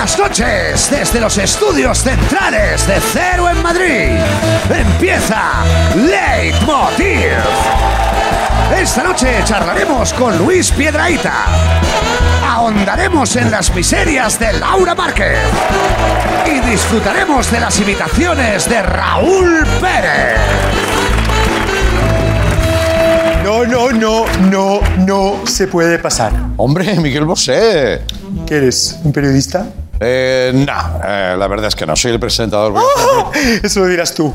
Buenas noches desde los estudios centrales de Cero en Madrid. Empieza Leitmotiv. Esta noche charlaremos con Luis Piedraíta. Ahondaremos en las miserias de Laura Márquez. Y disfrutaremos de las imitaciones de Raúl Pérez. No, no, no, no, no se puede pasar. Hombre, Miguel Bosé. ¿Qué eres? ¿Un periodista? Eh, no, eh, la verdad es que no, soy el presentador. ¡Ah! Eso lo dirás tú.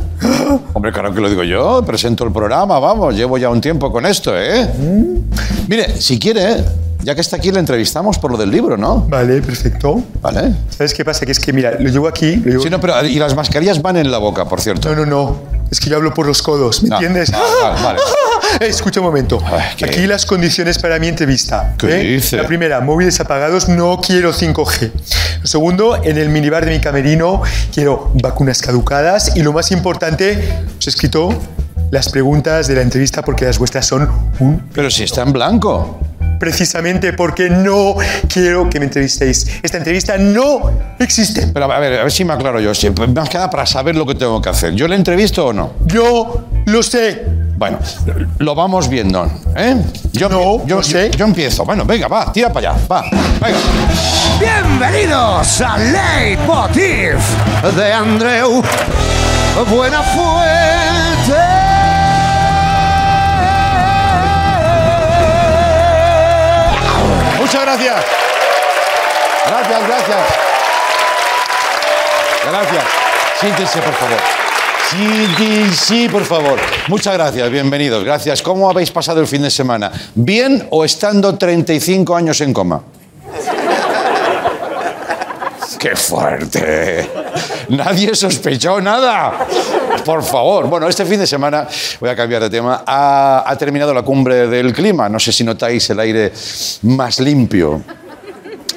Hombre, claro que lo digo yo, presento el programa, vamos, llevo ya un tiempo con esto, ¿eh? Mire, si quiere, ya que está aquí, le entrevistamos por lo del libro, ¿no? Vale, perfecto. Vale. ¿Sabes qué pasa? Que es que, mira, lo llevo aquí. Lo llevo... Sí, no, pero y las mascarillas van en la boca, por cierto. No, no, no. Es que yo hablo por los codos, ¿me No. segundo Vale, vale, vale. Escucha un momento. Ay, ¿qué? Aquí las condiciones para mi entrevista. ¿Qué ¿eh? dice? La primera, móviles apagados, no quiero 5G. Lo segundo, en el minibar de mi camerino quiero vacunas caducadas. Y lo más importante, os he escrito las preguntas de la entrevista porque las vuestras son un Pero si está en blanco. Precisamente porque no quiero que me entrevistéis. Esta entrevista no existe. Pero a ver, a ver si me aclaro yo. Si- más que nada para saber lo que tengo que hacer. ¿Yo le entrevisto o no? Yo lo sé. Bueno, lo vamos viendo, ¿eh? Yo, No, yo, sé. yo, yo empiezo. Bueno, venga, va, tira para allá, va, venga. Bienvenidos a Leitmotiv de Andreu Buenafuente. Muchas gracias. Gracias, gracias. Gracias. Siéntense, por favor. Siéntense, por favor. Muchas gracias, bienvenidos. Gracias. ¿Cómo habéis pasado el fin de semana? ¿Bien o estando 35 años en coma? ¡Qué fuerte! Nadie sospechó nada. Por favor. Bueno, este fin de semana, voy a cambiar de tema, ha, terminado la cumbre del clima. No sé si notáis el aire más limpio.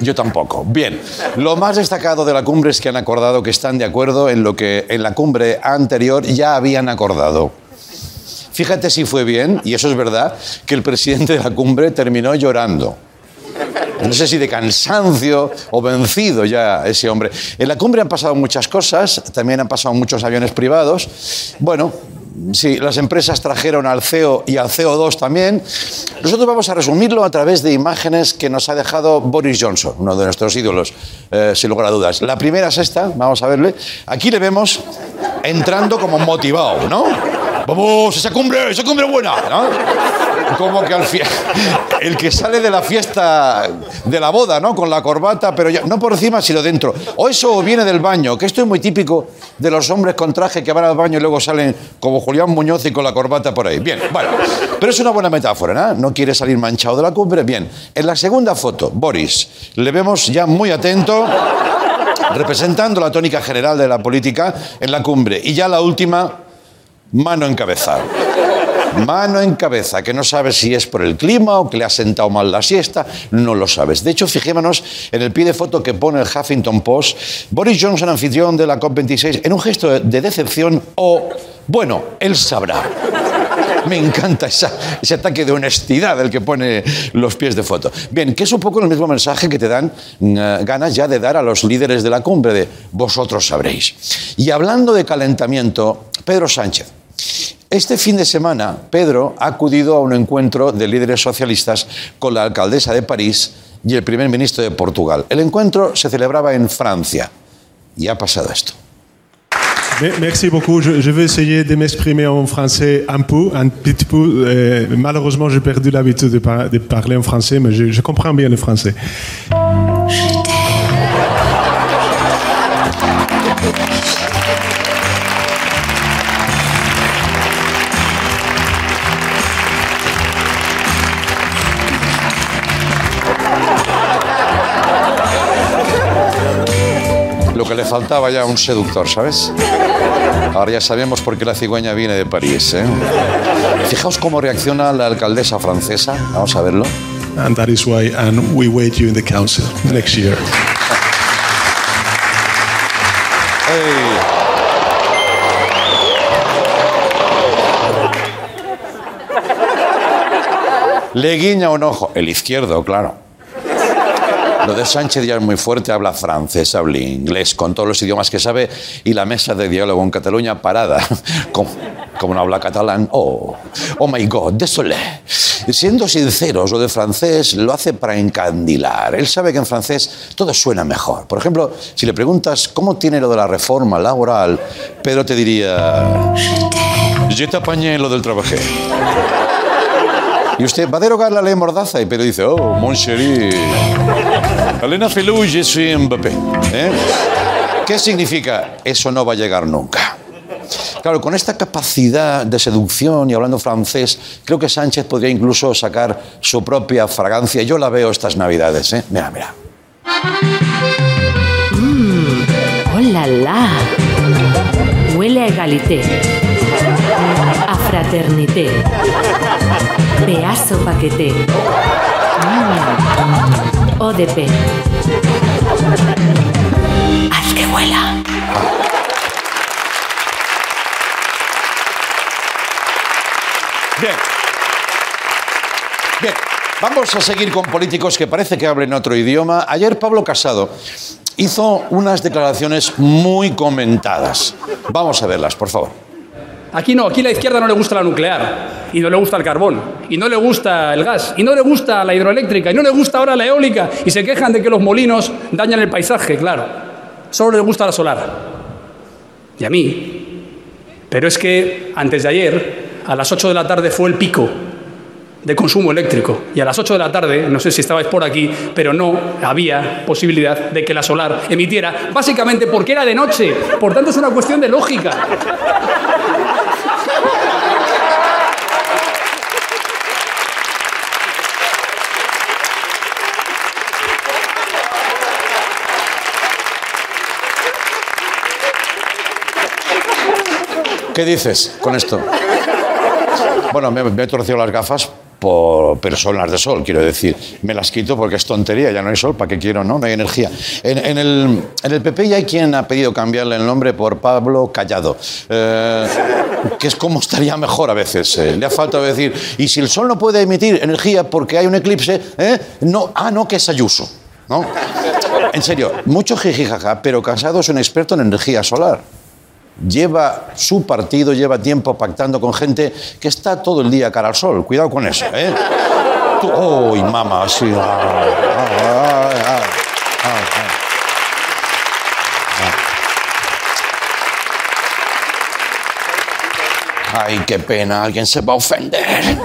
Yo tampoco. Bien, lo más destacado de la cumbre es que han acordado que están de acuerdo en lo que en la cumbre anterior ya habían acordado. Fíjate si fue bien, y eso es verdad, que el presidente de la cumbre terminó llorando. No sé si de cansancio o vencido ya ese hombre. En la cumbre han pasado muchas cosas, también han pasado muchos aviones privados. Bueno, sí, las empresas trajeron al CEO y al CO2 también. Nosotros vamos a resumirlo a través de imágenes que nos ha dejado Boris Johnson, uno de nuestros ídolos, eh, sin lugar a dudas. La primera es esta, vamos a verle. Aquí le vemos entrando como motivado, ¿no? Vamos, esa cumbre, esa cumbre buena, ¿no? Como que al el que sale de la fiesta de la boda, ¿no? Con la corbata, pero ya, no por encima, sino dentro. O eso viene del baño, que esto es muy típico de los hombres con traje que van al baño y luego salen como Julián Muñoz y con la corbata por ahí. Bien, bueno. Pero es una buena metáfora, ¿no? No quiere salir manchado de la cumbre. Bien. En la segunda foto, Boris, le vemos ya muy atento representando la tónica general de la política en la cumbre. Y ya la última, mano en cabeza. Mano en cabeza, que no sabes si es por el clima o que le ha sentado mal la siesta, no lo sabes. De hecho, fijémonos en el pie de foto que pone el Huffington Post, Boris Johnson, anfitrión de la COP26, en un gesto de- de decepción o, bueno, él sabrá. Me encanta esa- ese ataque de honestidad del que pone los pies de foto. Bien, que es un poco el mismo mensaje que te dan mm, ganas ya de dar a los líderes de la cumbre, de vosotros sabréis. Y hablando de calentamiento, Pedro Sánchez. Este fin de semana, Pedro ha acudido a un encuentro de líderes socialistas con la alcaldesa de París y el primer ministro de Portugal. El encuentro se celebraba en Francia y ha pasado esto. Me- Merci beaucoup. Je, je vais essayer de m'exprimer en français un peu, un petit peu. Euh, malheureusement, j'ai perdu l'habitude de, par- de parler en français, mais je, je comprends bien le français. Lo que le faltaba ya a un seductor, ¿sabes? Ahora ya sabemos por qué la cigüeña viene de París. ¿eh? Fijaos cómo reacciona la alcaldesa francesa. Vamos a verlo. And that is why, and we wait you in the council next year. ¡Ey! Le guiña un ojo, el izquierdo, claro. Lo de Sánchez ya es muy fuerte, habla francés, habla inglés, con todos los idiomas que sabe, y la mesa de diálogo en Cataluña parada. Como, no habla catalán, oh, oh my God, désolé. Siendo sinceros, lo de francés lo hace para encandilar. Él sabe que en francés todo suena mejor. Por ejemplo, si le preguntas cómo tiene lo de la reforma laboral, Pedro te diría... Yo te apañé lo del trabajo. Y usted va a derogar la ley Mordaza y Pedro dice, oh, mon chéri, Elena je suis Mbappé. ¿Eh? ¿Qué significa? Eso no va a llegar nunca. Claro, con esta capacidad de seducción y hablando francés, creo que Sánchez podría incluso sacar su propia fragancia. Yo la veo estas navidades, ¿eh? Mira, mira. ¡Oh la! Huele a egalité, a fraternité, pedazo paqueté, mm. ODP. ¡Haz que huela! Bien. Bien, vamos a seguir con políticos que parece que hablen otro idioma. Ayer Pablo Casado hizo unas declaraciones muy comentadas. Vamos a verlas, por favor. Aquí no, aquí la izquierda no le gusta la nuclear, y no le gusta el carbón, y no le gusta el gas, y no le gusta la hidroeléctrica, y no le gusta ahora la eólica, y se quejan de que los molinos dañan el paisaje, claro. Solo le gusta la solar. Y a mí. Pero es que antes de ayer, a las 8 de la tarde fue el pico de consumo eléctrico. Y a las 8 de la tarde, no sé si estabais por aquí, pero no había posibilidad de que la solar emitiera, básicamente porque era de noche. Por tanto, es una cuestión de lógica. ¿Qué dices con esto? Bueno, me, he torcido las gafas, por- pero de sol, quiero decir. Me las quito porque es tontería, ya no hay sol, ¿para qué quiero? No, no hay energía. En, en el, en el PP ya hay quien ha pedido cambiarle el nombre por Pablo Callado, eh, que es como estaría mejor a veces. eh. Le ha faltado decir, y si el sol no puede emitir energía porque hay un eclipse, ¿eh? no, ah, no, que es Ayuso. ¿no? En serio, mucho jijijaja, pero Casado es un experto en energía solar lleva su partido, lleva tiempo pactando con gente que está todo el día cara al sol. Cuidado con eso, ¿eh? ¡Uy, mamá! Sí. ah, ah, ah, ah, ah, ah. Ay, qué pena, alguien se va a ofender.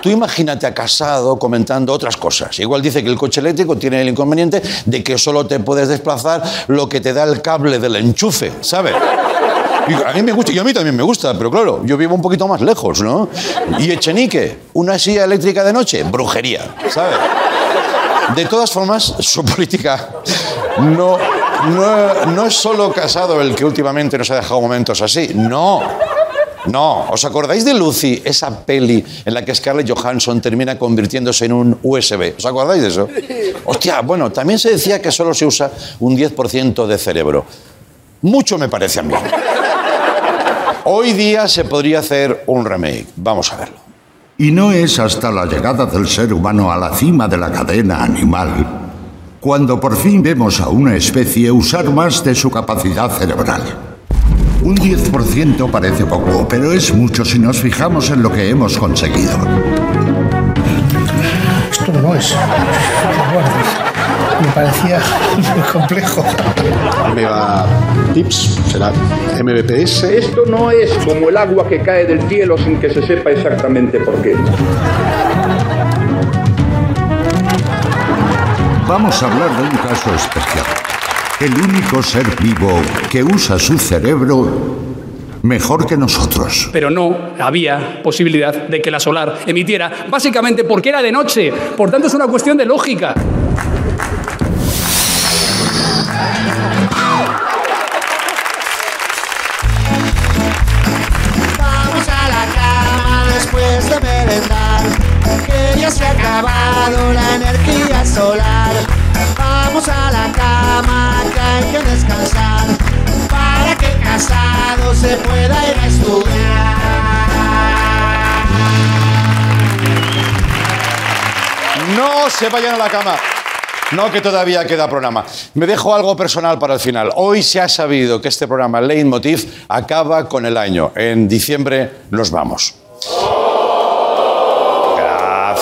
Tú imagínate a Casado comentando otras cosas. Igual dice que el coche eléctrico tiene el inconveniente de que solo te puedes desplazar lo que te da el cable del enchufe, ¿sabes? A mí me gusta, y a mí también me gusta, pero claro, yo vivo un poquito más lejos, ¿no? Y Echenique, una silla eléctrica de noche, brujería, ¿sabes? De todas formas, su política no, no, no es solo Casado el que últimamente nos ha dejado momentos así, no. No, ¿os acordáis de Lucy, esa peli en la que Scarlett Johansson termina convirtiéndose en un USB? ¿Os acordáis de eso? Hostia, bueno, también se decía que solo se usa un 10% de cerebro. Mucho me parece a mí. Hoy día se podría hacer un remake. Vamos a verlo. Y no es hasta la llegada del ser humano a la cima de la cadena animal cuando por fin vemos a una especie usar más de su capacidad cerebral. Un 10% parece poco, pero es mucho si nos fijamos en lo que hemos conseguido. Esto no es. Me parecía muy complejo. Mega Tips será MBPS. Esto no es como el agua que cae del cielo sin que se sepa exactamente por qué. Vamos a hablar de un caso especial. El único ser vivo que usa su cerebro mejor que nosotros. Pero no había posibilidad de que la solar emitiera, básicamente porque era de noche. Por tanto, es una cuestión de lógica. Se. No se vayan a la cama. No, que todavía queda programa. Me dejo algo personal para el final. Hoy se ha sabido que este programa Leitmotiv acaba con el año. En diciembre nos vamos.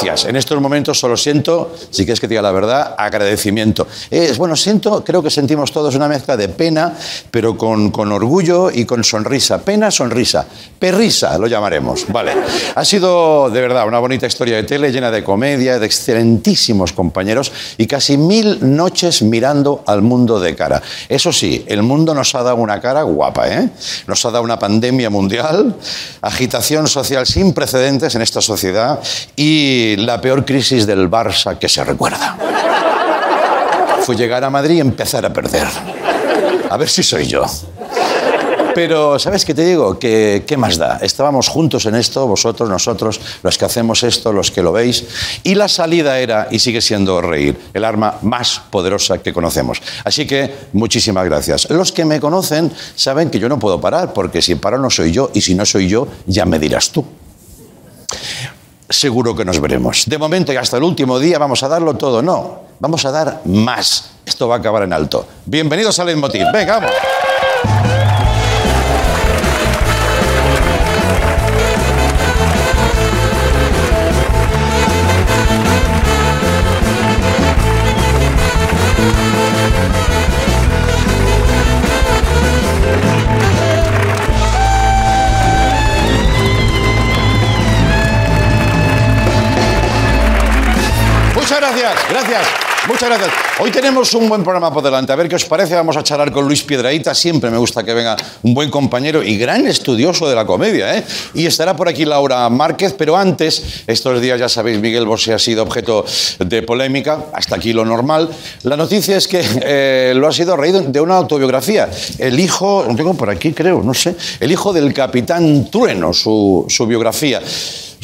Gracias. En estos momentos solo siento, si quieres que te diga la verdad, agradecimiento. Es, bueno, siento, creo que sentimos todos una mezcla de pena, pero con, con orgullo y con sonrisa. Pena, sonrisa. Perrisa, lo llamaremos. Vale. Ha sido, de verdad, una bonita historia de tele llena de comedia, de excelentísimos compañeros y casi mil noches mirando al mundo de cara. Eso sí, el mundo nos ha dado una cara guapa, ¿eh? Nos ha dado una pandemia mundial, agitación social sin precedentes en esta sociedad y la peor crisis del Barça que se recuerda. Fue llegar a Madrid y empezar a perder. A ver si soy yo. Pero, ¿sabes qué te digo? Que, ¿Qué más da? Estábamos juntos en esto, vosotros, nosotros, los que hacemos esto, los que lo veis. Y la salida era, y sigue siendo reír, el arma más poderosa que conocemos. Así que, muchísimas gracias. Los que me conocen saben que yo no puedo parar, porque si paro no soy yo, y si no soy yo, ya me dirás tú seguro que nos veremos. De momento y hasta el último día vamos a darlo todo. No, vamos a dar más. Esto va a acabar en alto. Bienvenidos a Leitmotiv. Venga, vamos. Muchas gracias, gracias. Muchas gracias. Hoy tenemos un buen programa por delante. A ver qué os parece. Vamos a charlar con Luis Piedraíta. Siempre me gusta que venga un buen compañero y gran estudioso de la comedia. ¿eh? Y estará por aquí Laura Márquez. Pero antes, estos días ya sabéis, Miguel Bosé ha sido objeto de polémica. Hasta aquí lo normal. La noticia es que eh, lo ha sido a raíz de una autobiografía. El hijo, lo tengo por aquí creo, no sé. El hijo del capitán Trueno, su, su biografía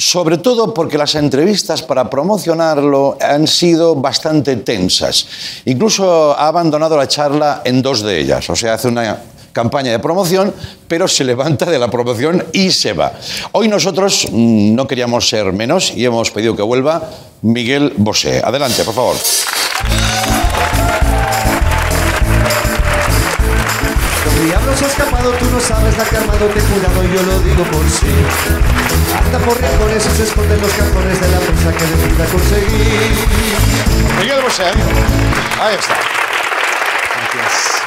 sobre todo porque las entrevistas para promocionarlo han sido bastante tensas. Incluso ha abandonado la charla en dos de ellas, o sea, hace una campaña de promoción, pero se levanta de la promoción y se va. Hoy nosotros mm, no queríamos ser menos y hemos pedido que vuelva Miguel Bosé. Adelante, por favor. El diablo se ha escapado, tú no sabes la que armado, te cuidado, yo lo digo por sí. Anda por rincones y se esconde en los cajones de la presa que necesita conseguir. Miguel Bosé, ahí está.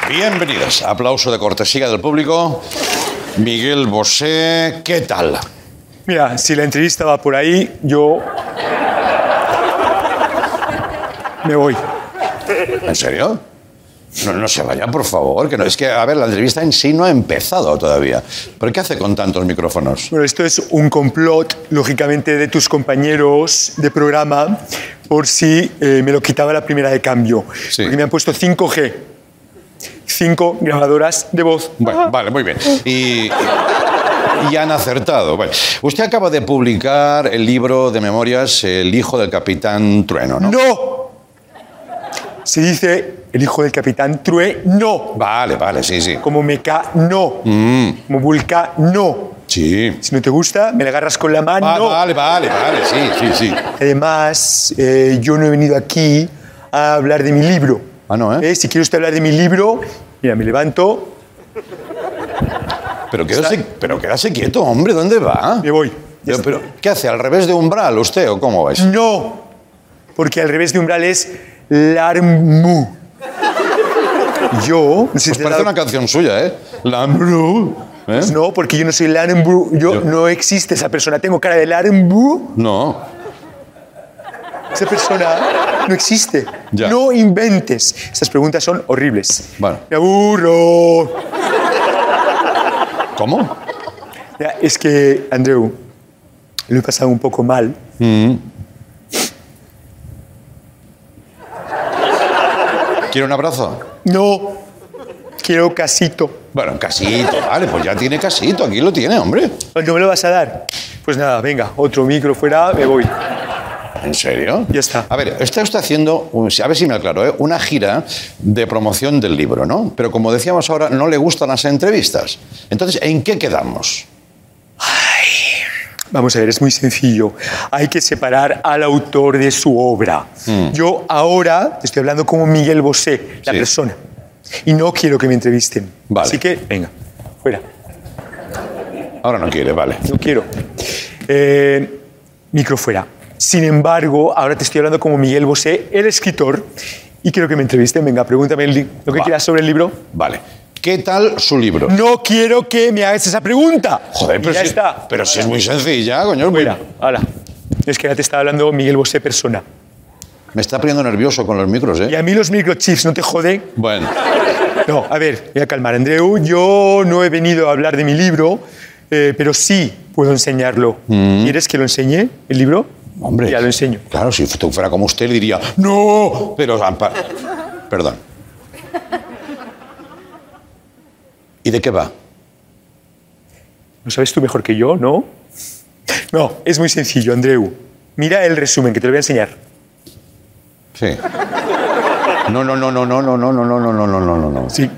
Bienvenidos. Aplauso de cortesía del público. Miguel Bosé, ¿qué tal? Mira, si la entrevista va por ahí, yo me voy. ¿En serio? No, no se vaya, por favor, que no es que, a ver, la entrevista en sí no ha empezado todavía. ¿Pero qué hace con tantos micrófonos? Bueno, esto es un complot, lógicamente, de tus compañeros de programa por si eh, me lo quitaba la primera de cambio. Porque me han puesto 5G. Cinco grabadoras de voz. Bueno, vale, muy bien. Y, y han acertado. Bueno, usted acaba de publicar el libro de memorias El hijo del capitán Trueno, ¿no? ¡No! Se dice el hijo del capitán True, no. Vale, vale, sí, sí. Como Meca, no. Mm, Como Vulca, no. sí. Si no te gusta, me la agarras con la mano. Va- Vale, vale, vale, sí, sí, sí. Además, eh, yo no he venido aquí a hablar de mi libro. Ah, no, ¿eh? Eh, Si quiere usted hablar de mi libro, mira, me levanto, Pero quédase, pero quédase quieto, hombre, ¿dónde va? me voy. Pero, pero, ¿Qué hace? ¿Al revés de umbral usted o cómo es? No, porque al revés de umbral es Larmu. Yo, si Pues parece una canción suya, ¿eh? Lambru. ¿eh? Pues no, porque yo no soy Larmu. Yo, no existe esa persona. Tengo cara de Larmu. No. Esa persona no existe. Ya. No inventes. Estas preguntas son horribles. Bueno. Me aburro. ¿Cómo? Ya, es que, Andreu, lo he pasado un poco mal. ¿Quiere un abrazo? No, quiero casito. Bueno, casito, vale, pues ya tiene casito, aquí lo tiene, hombre. ¿Cuándo me lo vas a dar? Pues nada, venga, otro micro fuera, me voy. ¿En serio? Ya está. A ver, está usted haciendo, a ver si me aclaro, ¿eh? una gira de promoción del libro, ¿no? Pero como decíamos ahora, no le gustan las entrevistas. Entonces, ¿en qué quedamos? Vamos a ver, es muy sencillo. Hay que separar al autor de su obra. Mm. Yo ahora estoy hablando como Miguel Bosé, la Sí. persona. Y no quiero que me entrevisten. Vale. Así que, venga, fuera. Ahora no quiere, vale. No quiero. Eh, micro fuera. Sin embargo, ahora te estoy hablando como Miguel Bosé, el escritor, y quiero que me entrevisten. Venga, pregúntame lo que quieras sobre el libro. Vale. ¿Qué tal su libro? No quiero que me hagas esa pregunta. Joder, Y pero ya si, está. pero si es muy sencilla, coño. es muy- Fuera, hala. Es que ahora te está hablando Miguel Bosé persona. Me está poniendo nervioso con los micros, Y ¿eh? a mí los microchips no te joden. Bueno, No, a ver, voy a calmar, Andreu. Yo no he venido a hablar de mi libro, eh, pero sí puedo enseñarlo. ¿Quieres que lo enseñe, el libro? Mm. hombre. Ya lo enseño. Claro, si tú fuera como usted, diría, ¡No! Pero. Perdón. ¿Y de qué va? ¿Lo sabes tú mejor que yo, no? No, es muy sencillo, Andreu. Mira el resumen, que te lo voy a enseñar. Sí. No, no, no, no, no, no, no, no, no, no, no, no, no, no, no. Sí.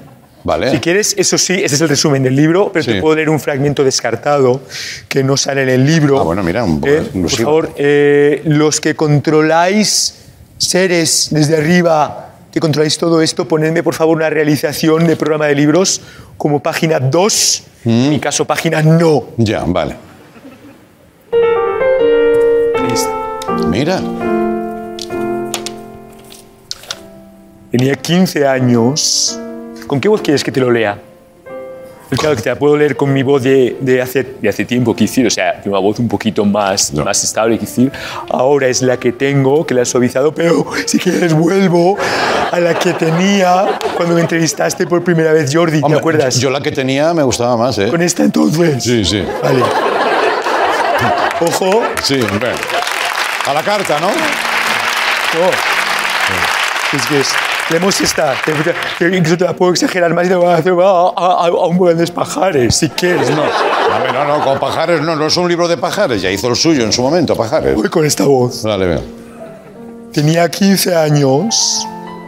Vale. Si quieres, eso sí, ese es el resumen del libro, pero Sí. te puedo leer un fragmento descartado que no sale en el libro. Ah, bueno, mira, un poco Eh, Por favor, eh, los que controláis seres desde arriba, que controláis todo esto, ponedme por favor una realización de programa de libros como página 2, Mm. en mi caso página no. Ya, vale. Mira. Tenía 15 años. ¿Con qué voz quieres que te lo lea? Pues claro que te la puedo leer con mi voz de, de hace, de hace tiempo, que decir, o sea, de una voz un poquito más, No. más estable, que decir. Ahora es la que tengo, que la he suavizado, pero si quieres vuelvo a la que tenía cuando me entrevistaste por primera vez, Jordi, ¿te Hombre, acuerdas? Yo la que tenía me gustaba más, ¿eh? Con esta entonces. Sí, sí. Vale. Ojo. Sí, hombre. A la carta, ¿no? No. Es que es. Tenemos esta. te- te- Incluso te la puedo exagerar más y te voy a hacer a, a, a un buen de pajares, si quieres. No. A ver, no, no, con Pajares no, no es un libro de Pajares, ya hizo el suyo en su momento, Pajares. Voy con esta voz. Dale, venga. Tenía 15 años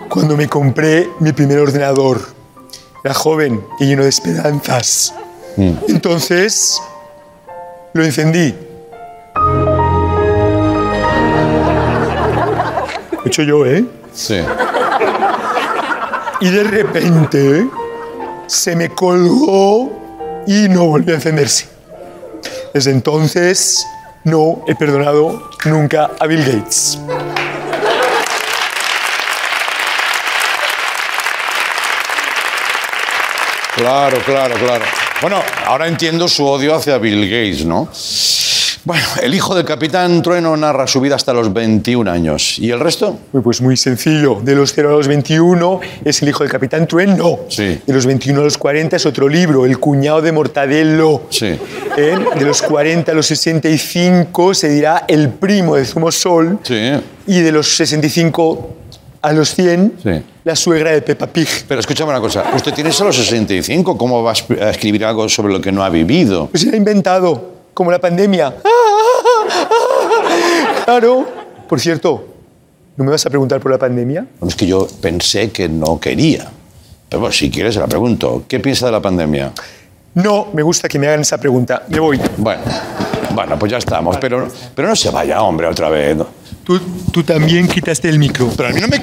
cuando me compré mi primer ordenador. Era joven y lleno de esperanzas. Entonces lo encendí. Lo he hecho yo, ¿eh? Sí. Y de repente se me colgó y no volvió a encenderse. Desde entonces no he perdonado nunca a Bill Gates. Claro, claro, claro. Bueno, ahora entiendo su odio hacia Bill Gates, ¿no? Bueno, el hijo del capitán Trueno narra su vida hasta los 21 años. ¿Y el resto? Pues muy sencillo. De los 0 a los 21 es el hijo del Capitán Trueno. Sí. De los 21 a los 40 es otro libro, El cuñado de Mortadelo. Sí. ¿Eh? De los 40 a los 65 se dirá El primo de Zumosol. Sí. Y de los 65 a los 100, Sí. la suegra de Peppa Pig. Pero escúchame una cosa. Usted tiene solo 65. ¿Cómo va a escribir algo sobre lo que no ha vivido? Pues se ha inventado, como la pandemia. Claro. Por cierto, ¿no me vas a preguntar por la pandemia? Es que yo pensé que no quería. Pero bueno, si quieres, se la pregunto. ¿Qué piensa de la pandemia? No, me gusta que me hagan esa pregunta. Me voy. Bueno, bueno, pues ya estamos. Pero, pero no se vaya, hombre, otra vez. Tú, tú también quitaste el micro. Pero a mí no me.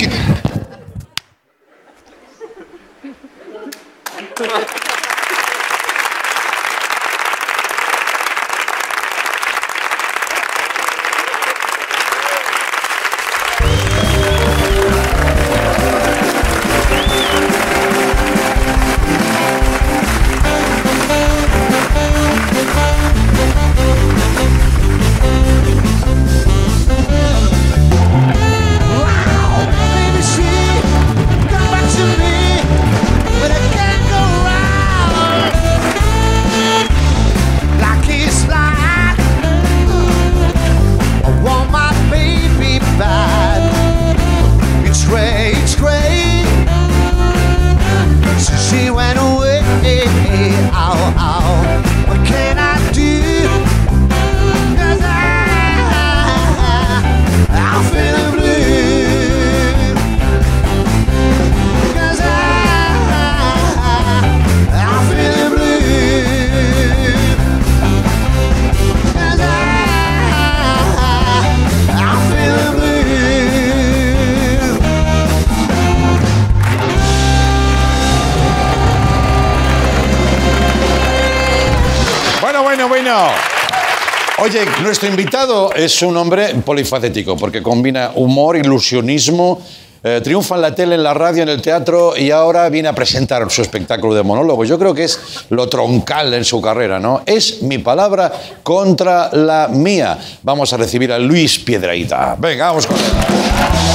Oye, nuestro invitado es un hombre polifacético porque combina humor, ilusionismo, eh, triunfa en la tele, en la radio, en el teatro y ahora viene a presentar su espectáculo de monólogos. Yo creo que es lo troncal en su carrera, ¿no? Es mi palabra contra la mía. Vamos a recibir a Luis Piedraíta. Venga, vamos con él.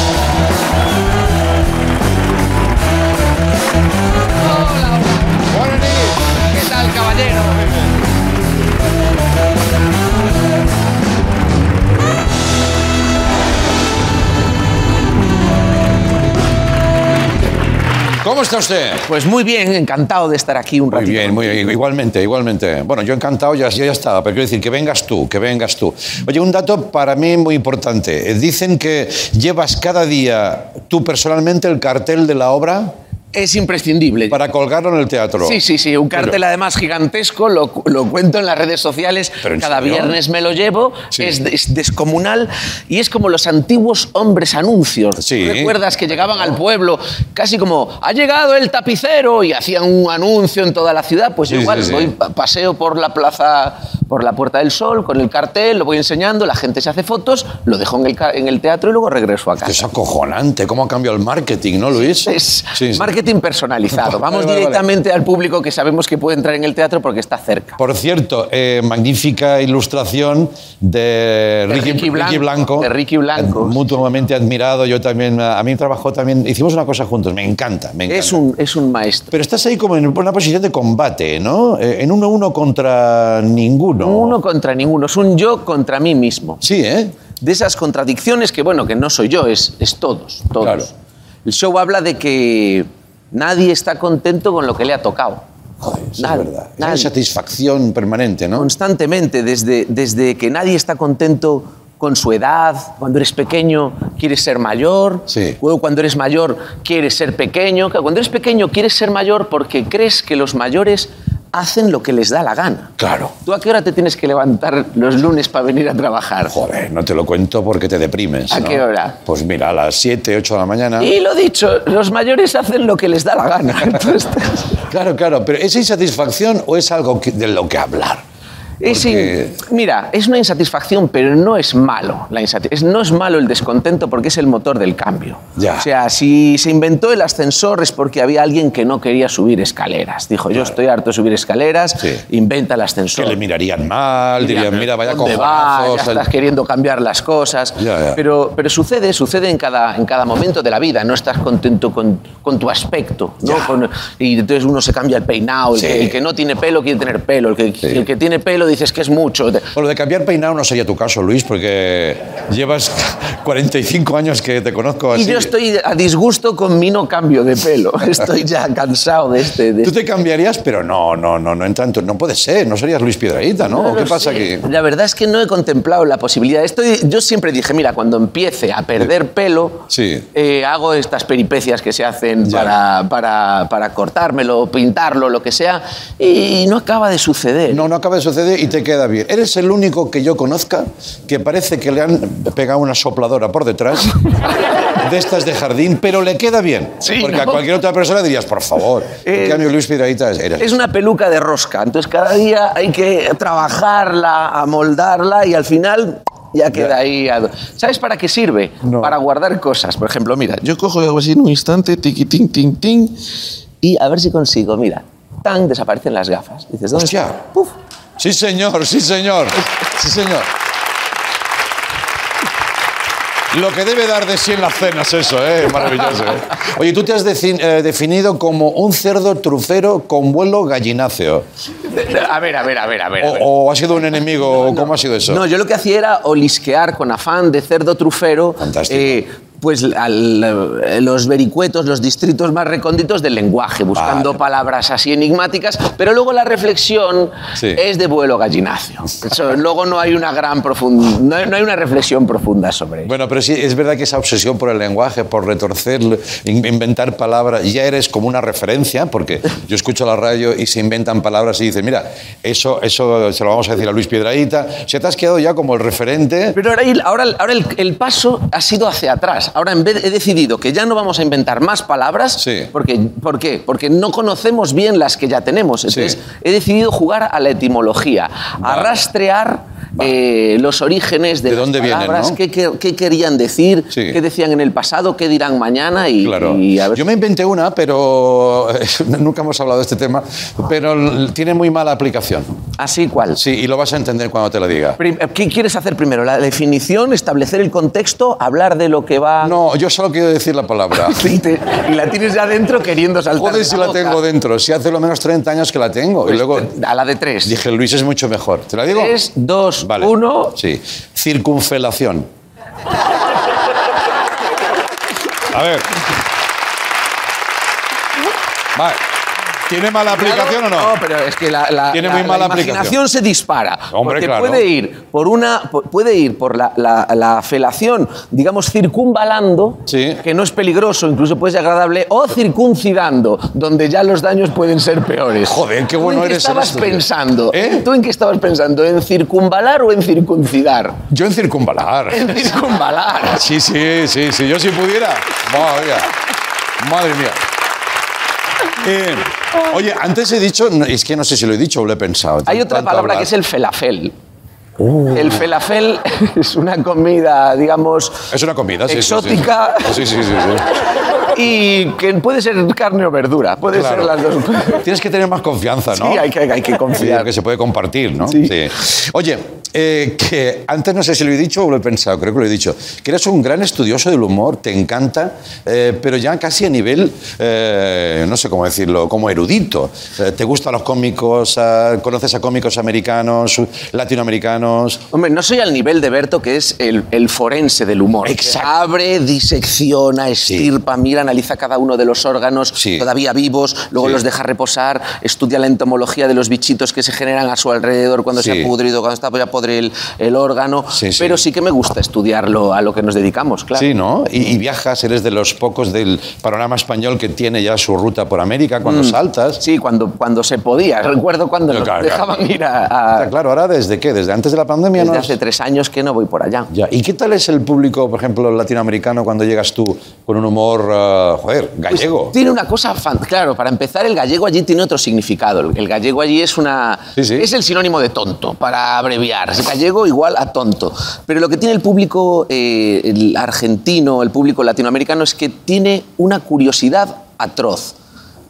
Está usted? Pues muy bien, encantado de estar aquí un Muy ratito. bien, muy bien. Igualmente, igualmente. Bueno, yo encantado, ya, yo ya estaba, pero quiero decir que vengas tú, que vengas tú. Oye, un dato para mí muy importante. Eh, Dicen que llevas cada día tú personalmente el cartel de la obra Es imprescindible. para colgarlo en el teatro. Sí, sí, sí, un cartel Pero- además gigantesco, lo, lo cuento en las redes sociales, ¿Pero en cada serio? viernes me lo llevo, Sí. es, es descomunal y es como los antiguos hombres anuncios. Sí. ¿Recuerdas que llegaban al pueblo casi como, ha llegado el tapicero y hacían un anuncio en toda la ciudad? Pues Sí, igual, voy, pa- paseo por la plaza, por la Puerta del Sol con el cartel, lo voy enseñando, la gente se hace fotos, lo dejo en el, en el teatro y luego regreso a casa. Es acojonante cómo ha cambiado el marketing, ¿no, Luis? Es Sí, sí. Marketing personalizado. Vale, Vamos vale, directamente al público que sabemos que puede entrar en el teatro porque está cerca. Por cierto, eh, magnífica ilustración de De Ricky, Ricky Blanco, Ricky Blanco. de Ricky Blanco. Mutuamente admirado. Yo también, a mí trabajó también. Hicimos una cosa juntos. Me encanta, me encanta. Es un, es un maestro. Pero estás ahí como en una posición de combate, ¿no? Eh, En uno uno contra ninguno. Uno contra ninguno, es un yo contra mí mismo. Sí, ¿eh? De esas contradicciones que, bueno, que no soy yo, es, es todos, todos. Claro. El show habla de que nadie está contento con lo que le ha tocado. Joder, eso Nadie, es verdad. Es una satisfacción permanente, ¿no? Constantemente, desde, desde que nadie está contento con su edad, cuando eres pequeño quieres ser mayor, Sí. luego cuando eres mayor quieres ser pequeño, cuando eres pequeño quieres ser mayor porque crees que los mayores hacen lo que les da la gana. Claro. ¿Tú a qué hora te tienes que levantar los lunes para venir a trabajar? Joder, no te lo cuento porque te deprimes. ¿A ¿no? qué hora? Pues mira, a las 7, 8 de la mañana. Y lo dicho, los mayores hacen lo que les da la gana. Entonces, Claro, claro, pero ¿es insatisfacción o es algo de lo que hablar? Es in- Porque- mira, es una insatisfacción, pero no es malo. La insati- es- no es malo el descontento porque es el motor del cambio. Ya. O sea, si se inventó el ascensor es porque había alguien que no quería subir escaleras. Dijo, yo estoy harto de subir escaleras, Sí. inventa el Que ascensor. le mirarían mal, dirían, mira, vaya ¿Dónde vas? Ya estás queriendo cambiar las cosas. Ya, ya. Pero, pero sucede, sucede en cada, en cada momento de la vida. No estás contento con, con tu aspecto. ¿no? Con- y entonces uno se cambia el peinado. El, Sí. que, el que no tiene pelo quiere tener pelo. El que, Sí. el que tiene pelo dices que es mucho. Bueno, de cambiar peinado no sería tu caso, Luis, porque llevas 45 años que te conozco así. Y yo estoy a disgusto con mi no cambio de pelo. Estoy ya cansado de este. de Tú te cambiarías, pero no, no, no, no en tu- No puede ser, no serías Luis Piedraíta, ¿no? No ¿Qué pasa sé. aquí? La verdad es que no he contemplado la posibilidad. Estoy, yo siempre dije, mira, cuando empiece a perder pelo, Sí. eh, hago estas peripecias que se hacen para, para, para cortármelo, pintarlo, lo que sea, y no acaba de suceder. No, no acaba de suceder y te queda bien. Eres el único que yo conozca que parece que le han pegado una sopladora por detrás de estas de jardín, pero le queda bien. Sí, porque a ¿no? cualquier otra persona dirías, por favor. Eh, cambio, Luis Piedraíta eres. Es una peluca de rosca, entonces cada día hay que trabajarla, amoldarla y al final ya queda ahí. ¿Sabes para qué sirve? No. Para guardar cosas. Por ejemplo, mira, yo cojo y hago así en un instante, tiqui, ting, ting, ting, y a ver si consigo, mira, tan desaparecen las gafas. Dices, ¿dónde Hostia. está? Puf. Sí, señor, sí, señor. Sí, señor. Lo que debe dar de sí en las cenas eso, ¿eh? Maravilloso. ¿eh? Oye, tú te has eh, definido como un cerdo trufero con vuelo gallináceo. A ver, a ver, a ver, a ver. a O, ver. o ha sido un enemigo? ¿Cómo ha sido eso? No, yo lo que hacía era olisquear con afán de cerdo trufero. Fantástico. eh, pues al- los vericuetos, los distritos más recónditos del lenguaje, buscando Vale. palabras así enigmáticas, pero luego la reflexión Sí. es de vuelo gallináceo. Eso, luego no hay una gran profunda, no hay, no hay una reflexión profunda sobre ello. Bueno, pero sí, es verdad que esa obsesión por el lenguaje, por retorcer, in- inventar palabras, ya eres como una referencia, porque yo escucho la radio y se inventan palabras y dicen, mira, eso, eso se lo vamos a decir a Luis Piedraíta. Se te has quedado ya como el referente. Pero ahora, ahora, ahora el, el paso ha sido hacia atrás. Palabras. Ahora en vez he decidido que ya no vamos a inventar más palabras. Porque, ¿Por qué? Porque no conocemos bien las que ya tenemos. Entonces he decidido jugar a la etimología, a rastrear eh, los orígenes de, ¿De las dónde vienen, palabras, no? qué, qué- querían decir, qué decían en el pasado, qué dirán mañana y, Claro. y a ver Yo me inventé una, pero nunca hemos hablado de este tema, pero tiene muy mala aplicación. ¿Así cuál? Sí, y lo vas a entender cuando te lo diga. Prim- ¿Qué quieres hacer primero? ¿La definición, establecer el contexto, hablar de lo que va...? No, yo solo quiero decir la palabra. y, te- y la tienes ya dentro queriendo saltar Joder, de si la tengo dentro. Si hace lo menos 30 años que la tengo. Pues y luego a la de tres. dije, Luis es mucho mejor. ¿Te la digo? Tres, dos, Vale. uno... Sí. Circunfelación. A ver. Vale. ¿Tiene mala aplicación o no? No, pero es que la, la- Tiene la- muy la mala imaginación aplicación. se dispara. Hombre, porque claro. puede ir por una, pu- puede ir por la, la- la felación, digamos, circunvalando, que no es peligroso, incluso puede ser agradable, o circuncidando, donde ya los daños pueden ser peores. Joder, qué ¿Tú bueno en qué eres estabas esto, pensando? ¿Eh? ¿Tú en qué estabas pensando? ¿En circunvalar o en circuncidar? Yo en circunvalar. En circunvalar. Sí, sí, sí, sí. Yo si pudiera. Madre mía. Madre mía. Eh, oye, antes he dicho, es que no sé si lo he dicho o lo he pensado. Hay otra palabra hablar. que es el felafel. Uh. El felafel es una comida, digamos, Es una comida, sí, sí, sí. exótica Sí, sí, sí. sí. y que puede ser carne o verdura. Puede Claro. ser las dos. Tienes que tener más confianza, ¿no? Sí, hay que, hay que confiar. Que se puede compartir, ¿no? Sí. Oye, eh, que antes no sé si lo he dicho o lo he pensado, creo que lo he dicho, que eres un gran estudioso del humor, te encanta, eh, pero ya casi a nivel, eh, no sé cómo decirlo, como erudito. ¿Te gustan los cómicos? ah, ¿Conoces a cómicos americanos, latinoamericanos? Hombre, no soy al nivel de Berto, que es el, el forense del humor. Exacto. Abre, disecciona, estirpa, mira, analiza cada uno de los órganos todavía vivos, luego Sí. los deja reposar, estudia la entomología de los bichitos que se generan a su alrededor cuando se ha pudrido, cuando está ya podre el, el órgano. Pero sí que me gusta estudiarlo a lo que nos dedicamos, claro. Sí, ¿no? Y, y viajas, eres de los pocos del panorama español que tiene ya su ruta por América cuando Mm. saltas. Sí, cuando, cuando se podía. Recuerdo cuando nos Claro, dejaban claro. ir a... a- Está claro, ahora desde qué? ¿Desde antes de la pandemia? desde no? hace tres años que no voy por allá. Ya. ¿Y qué tal es el público, por ejemplo, latinoamericano cuando llegas tú con un humor, joder, gallego? Tiene una cosa, fan- claro, para empezar, el gallego allí tiene otro significado. El gallego allí es una. Es el sinónimo de tonto, para abreviar. El gallego igual a tonto. Pero lo que tiene el público eh, el argentino, el público latinoamericano, es que tiene una curiosidad atroz.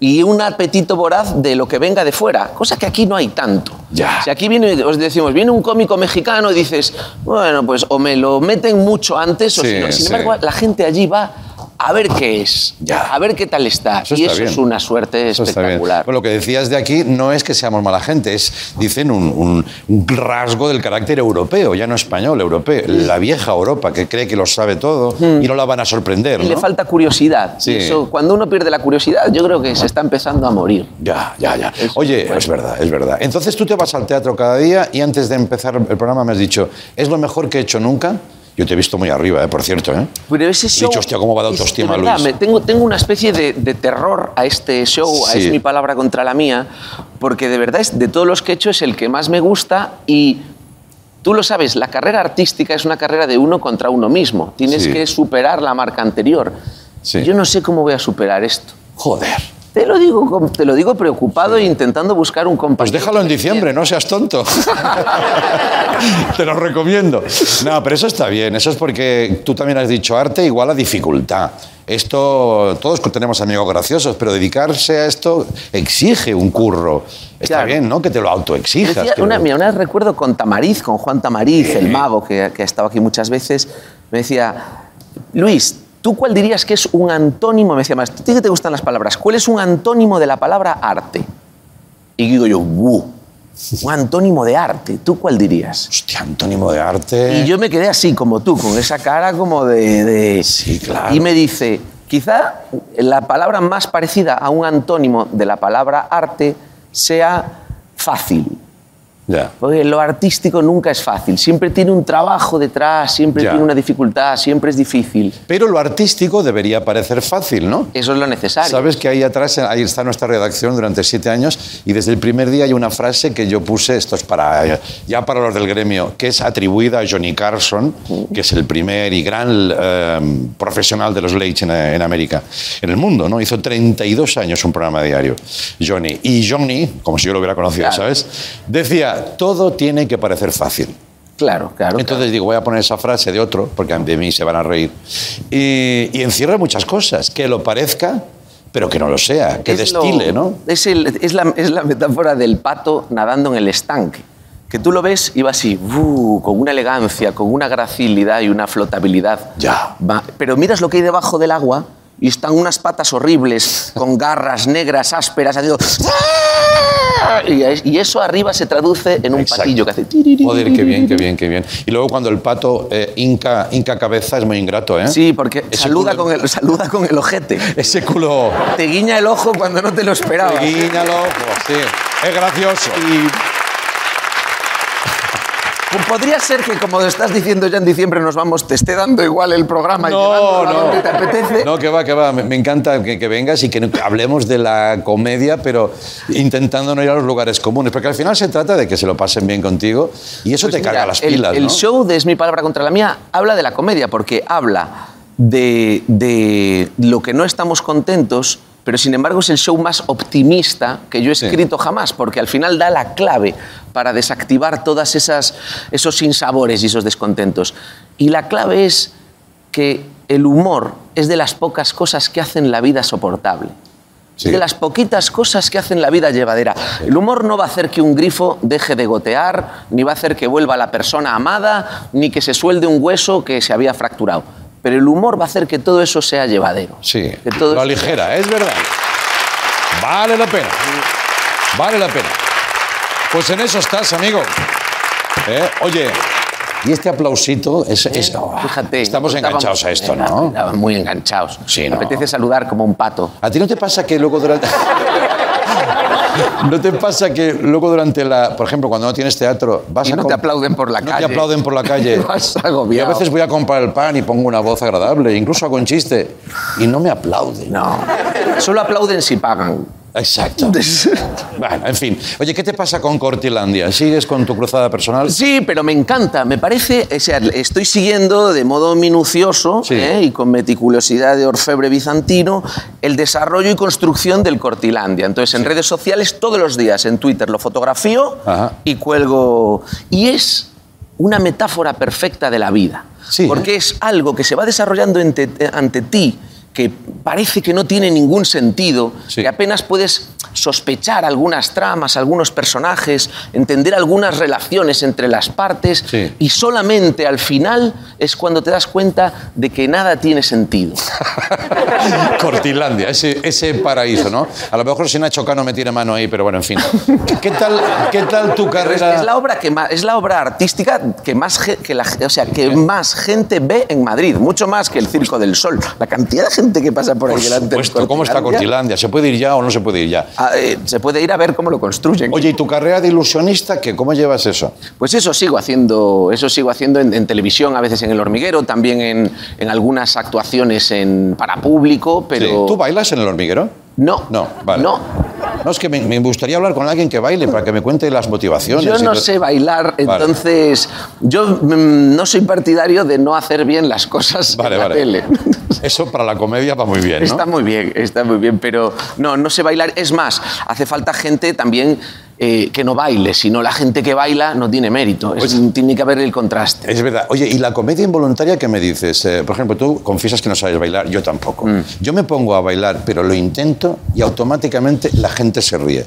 Y un apetito voraz de lo que venga de fuera, cosa que aquí no hay tanto. Ya. Si aquí viene, os decimos, viene un cómico mexicano y dices, bueno, pues o me lo meten mucho antes, o si no. Sin sí. embargo, la gente allí va a ver qué es, a ver qué tal está. Eso y está eso bien. es una suerte Eso espectacular. Bueno, lo que decías de aquí no es que seamos mala gente, es, dicen, un, un- un rasgo del carácter europeo, ya no español, europeo. La vieja Europa que cree que lo sabe todo y no la van a sorprender, Y le falta curiosidad. Sí. Eso, cuando uno pierde la curiosidad, yo creo que se está empezando a morir. Ya, ya, ya. Oye, es verdad, es verdad. Entonces tú te vas al teatro cada día y antes de empezar el programa me has dicho, ¿es lo mejor que he hecho nunca? Yo te he visto muy arriba, eh, por cierto. ¿eh? Pero ese He show. dicho, hostia, ¿cómo va de es- autoestima, de verdad, Luis? me- tengo, tengo una especie de, de terror a este show, a Sí. es mi palabra contra la mía, porque de verdad es de todos los que he hecho es el que más me gusta y. Tú lo sabes, la carrera artística es una carrera de uno contra uno mismo. Tienes Sí. que superar la marca anterior. Sí. Yo no sé cómo voy a superar esto. Joder. Te lo digo, te lo digo preocupado e intentando buscar un compañero. Pues déjalo en diciembre, no seas tonto. Te lo recomiendo. No, pero eso está bien. Eso es porque tú también has dicho arte igual a dificultad. Esto, todos tenemos amigos graciosos, pero dedicarse a esto exige un curro. Está Claro. bien, ¿no? Que te lo autoexijas. Decía una, lo- mira, una vez recuerdo con Tamariz, con Juan Tamariz, el mago que, que ha estado aquí muchas veces, me decía, Luis, ¿tú cuál dirías que es un antónimo? Me decía, más, ¿a ti que te gustan las palabras? ¿Cuál es un antónimo de la palabra arte? Y digo yo, "Bu". Un antónimo de arte. ¿Tú cuál dirías? Hostia, antónimo de arte. Y yo me quedé así, como tú, con esa cara como de... de- Sí, claro. Y me dice, quizá la palabra más parecida a un antónimo de la palabra arte sea fácil. Ya. Porque lo artístico nunca es fácil. Siempre tiene un trabajo detrás, siempre Ya. tiene una dificultad, siempre es difícil. Pero lo artístico debería parecer fácil, ¿no? Eso es lo necesario. Sabes que ahí atrás, ahí está nuestra redacción durante siete años y desde el primer día hay una frase que yo puse, esto es para, ya para los del gremio, que es atribuida a Johnny Carson, que es el primer y gran eh, profesional de los late en, en América, en el mundo, ¿no? Hizo 32 años un programa diario, Johnny. Y Johnny, como si yo lo hubiera conocido, Claro. ¿sabes? Decía, todo tiene que parecer fácil. Claro, claro. Entonces digo, voy a poner esa frase de otro, porque de mí se van a reír. Y, y encierra muchas cosas, que lo parezca, pero que no lo sea, que Es lo- destile, ¿no? Es, el- es la, es la metáfora del pato nadando en el estanque. Que tú lo ves y va así, ¡bu! con una elegancia, con una gracilidad y una flotabilidad. Ya. Va- Pero miras lo que hay debajo del agua y están unas patas horribles, con garras negras, ásperas, haciendo... Y, es- y eso arriba se traduce en un Exacto. patillo que hace... Joder, qué bien, qué bien, qué bien. Y luego cuando el pato eh, hinca, hinca cabeza es muy ingrato, ¿eh? Sí, porque Ese saluda culo- con, el, saluda con el ojete. Ese culo... Te guiña el ojo cuando no te lo esperabas. Guiñalo, sí. Es gracioso. Pues Podría ser que, como estás diciendo ya en diciembre, nos vamos, te esté dando igual el programa y No, no. donde te apetece. No, que va, que va. Me, me encanta que, que vengas y que hablemos de la comedia, pero intentando no ir a los lugares comunes. Porque al final se trata de que se lo pasen bien contigo y eso Pues te carga las el- pilas, El, ¿no? show de Es mi palabra contra la mía habla de la comedia, porque habla de, de lo que no estamos contentos, pero sin embargo es el show más optimista que yo he escrito jamás, porque al final da la clave para desactivar todas esas esos sinsabores y esos descontentos. Y la clave es que el humor es de las pocas cosas que hacen la vida soportable. Sí. De las poquitas cosas que hacen la vida llevadera. El humor no va a hacer que un grifo deje de gotear, ni va a hacer que vuelva la persona amada, ni que se suelde un hueso que se había fracturado. Pero el humor va a hacer que todo eso sea llevadero. Sí, Que todo lo aligera, es verdad. Vale la pena. Vale la pena. Pues en eso estás, amigo. ¿Eh? Oye, y este aplausito es... es- oh, Fíjate. estamos enganchados a esto, ¿no? muy enganchados. Sí, Me ¿no? apetece saludar como un pato. ¿A ti no te pasa que luego durante... ¿No te pasa que luego durante la... Por ejemplo, cuando no tienes teatro, vas Y a... no te aplauden por la no calle. te aplauden por la calle. Vas Y a veces voy a comprar el pan y pongo una voz agradable, incluso hago un chiste, y no me aplauden. No. Solo aplauden si pagan. Exacto. Bueno, en fin. Oye, ¿qué te pasa con Cortilandia? ¿Sigues con tu cruzada personal? Sí, pero me encanta, me parece, o sea, estoy siguiendo de modo minucioso Sí. ¿eh? y con meticulosidad de orfebre bizantino el desarrollo y construcción del Cortilandia. Entonces, en redes sociales todos los días, en Twitter lo fotografío Ajá. y cuelgo. Y es una metáfora perfecta de la vida, Sí, porque es algo que se va desarrollando ante, ante ti que parece que no tiene ningún sentido, Sí. que apenas puedes sospechar algunas tramas, algunos personajes, entender algunas relaciones entre las partes Sí. y solamente al final es cuando te das cuenta de que nada tiene sentido. Cortilandia, ese, ese paraíso, ¿no? A lo mejor si Nacho Cano me tiene mano ahí, pero bueno, en fin. ¿Qué tal, qué tal tu Pero es, carrera? es la obra que más, es la obra artística que más que la, o sea, que más gente ve en Madrid, mucho más que el Circo del Sol. La cantidad de gente que pasa por ahí Por delante del supuesto, ¿cómo está Cortilandia? ¿Se puede ir ya o no se puede ir ya? Ah, eh, se puede ir a ver cómo lo construyen. Oye, ¿y tu carrera de ilusionista qué? ¿Cómo llevas eso? Pues eso sigo haciendo, eso sigo haciendo en, en televisión, a veces en El Hormiguero, también en, en algunas actuaciones en, para público, pero... Sí. ¿Tú bailas en el hormiguero? No. No, vale. No. No, es que me, me gustaría hablar con alguien que baile para que me cuente las motivaciones. Yo no sé bailar, Vale. entonces yo mm, no soy partidario de no hacer bien las cosas Vale, en la vale. tele. Eso para la comedia va muy bien, ¿no? Está muy bien, está muy bien, pero no, no sé bailar. Es más, hace falta gente también eh, que no baile, sino la gente que baila no tiene mérito. Es- tiene que haber el contraste. Es verdad. Oye, ¿y la comedia involuntaria qué me dices? Eh, por ejemplo, tú confiesas que no sabes bailar, yo tampoco. Mm. Yo me pongo a bailar, pero lo intento y automáticamente la gente se ríe.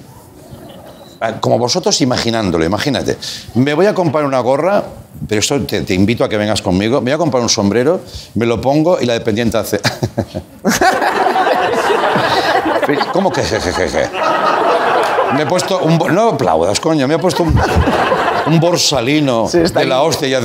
Ah, Como vosotros imaginándolo, imagínate. Me voy a comprar una gorra, pero esto te, te invito a que vengas conmigo. Me voy a comprar un sombrero, me lo pongo y la dependiente hace. ¿Cómo que jejeje? Me he puesto un. No aplaudas, coño, me he puesto un. un borsalino de la hostia.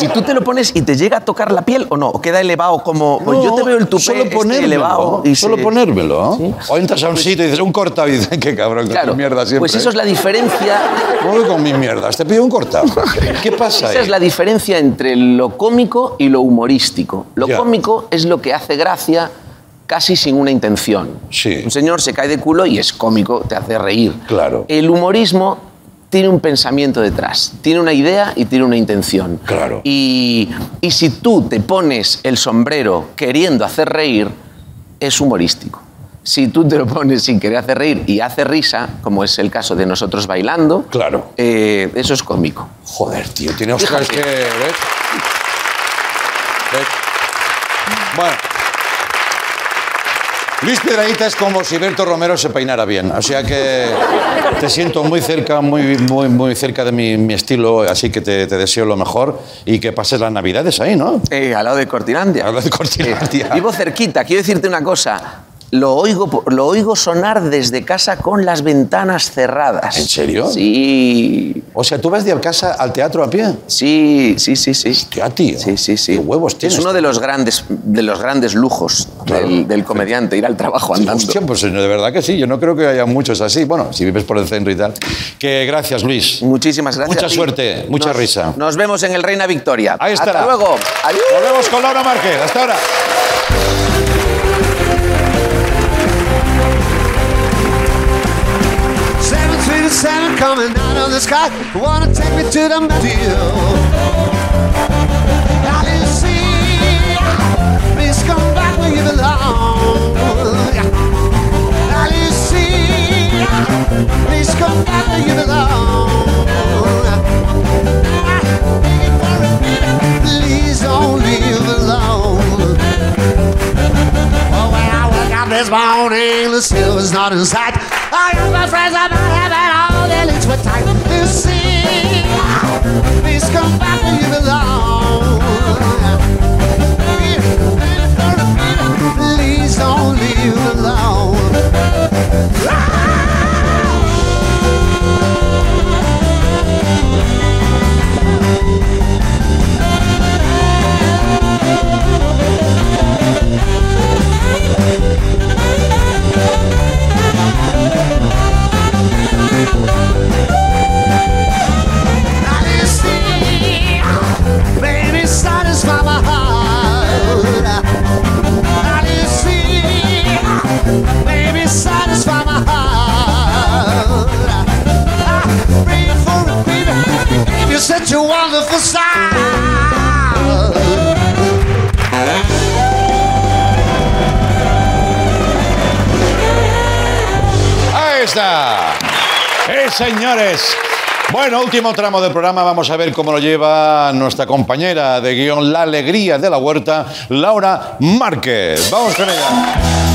¿Y tú te lo pones y te llega a tocar la piel o no? ¿O queda elevado como.? Pues yo te veo el tupé solo ponérmelo, elevado. Y solo se- ponérmelo. O entras a un sitio y dices, un cortado y dices, qué cabrón, con Claro, tu mierda siempre. pues eso es la diferencia. ¿Cómo que con mis mierdas? Te pido un cortado. ¿Qué pasa ahí? Esa es la diferencia entre lo cómico y lo humorístico. Lo Ya. cómico es lo que hace gracia casi sin una intención. Un señor se cae de culo y es cómico, te hace reír. Claro. El humorismo tiene un pensamiento detrás, tiene una idea y tiene una intención. Claro. Y, y si tú te pones el sombrero queriendo hacer reír, es humorístico. Si tú te lo pones sin querer hacer reír y hace risa, como es el caso de nosotros bailando, claro. eso es cómico. Joder, tío, tiene Oscar que... ¿ves? ¿Ves? Bueno. Luis Piedrahita es como si Berto Romero se peinara bien. O sea que te siento muy cerca, muy, muy, muy cerca de mi, mi estilo, así que te, te deseo lo mejor y que pases las navidades ahí, ¿no? Eh, al lado de Cortinandia. Al lado de Cortinandia. Eh, vivo cerquita. Quiero decirte una cosa. Lo oigo, lo oigo sonar desde casa con las ventanas cerradas. ¿En serio? Sí. O sea, ¿tú vas de casa al teatro a pie? Sí, sí, sí, sí. Hostia, tío. Sí, sí, sí. ¿Qué huevos tienes? Es uno de los grandes, de los grandes lujos del, del comediante, ir al trabajo andando. Hostia, pues de verdad que sí. Yo no creo que haya muchos así. Bueno, si vives por el centro y tal. Que gracias, Luis. Muchísimas gracias. Mucha suerte, mucha Nos- risa. Nos vemos en el Reina Victoria. Ahí estará. Hasta luego. Adiós. Volvemos con Laura Márquez. Hasta ahora. Coming out of the sky. Wanna take me to the you see, please come back where you belong. See, please come back where you belong. Please don't leave alone. Oh, when I woke up this morning, the silver's not in sight. I got my friends up in heaven, all lips were tight. You see, please come back where you belong. Please don't leave alone. Such a wonderful sign. Ahí está. ¡Eh, señores! Bueno, último tramo del programa. Vamos a ver cómo lo lleva nuestra compañera de guion La Alegría de la Huerta, Laura Márquez. Vamos con ella.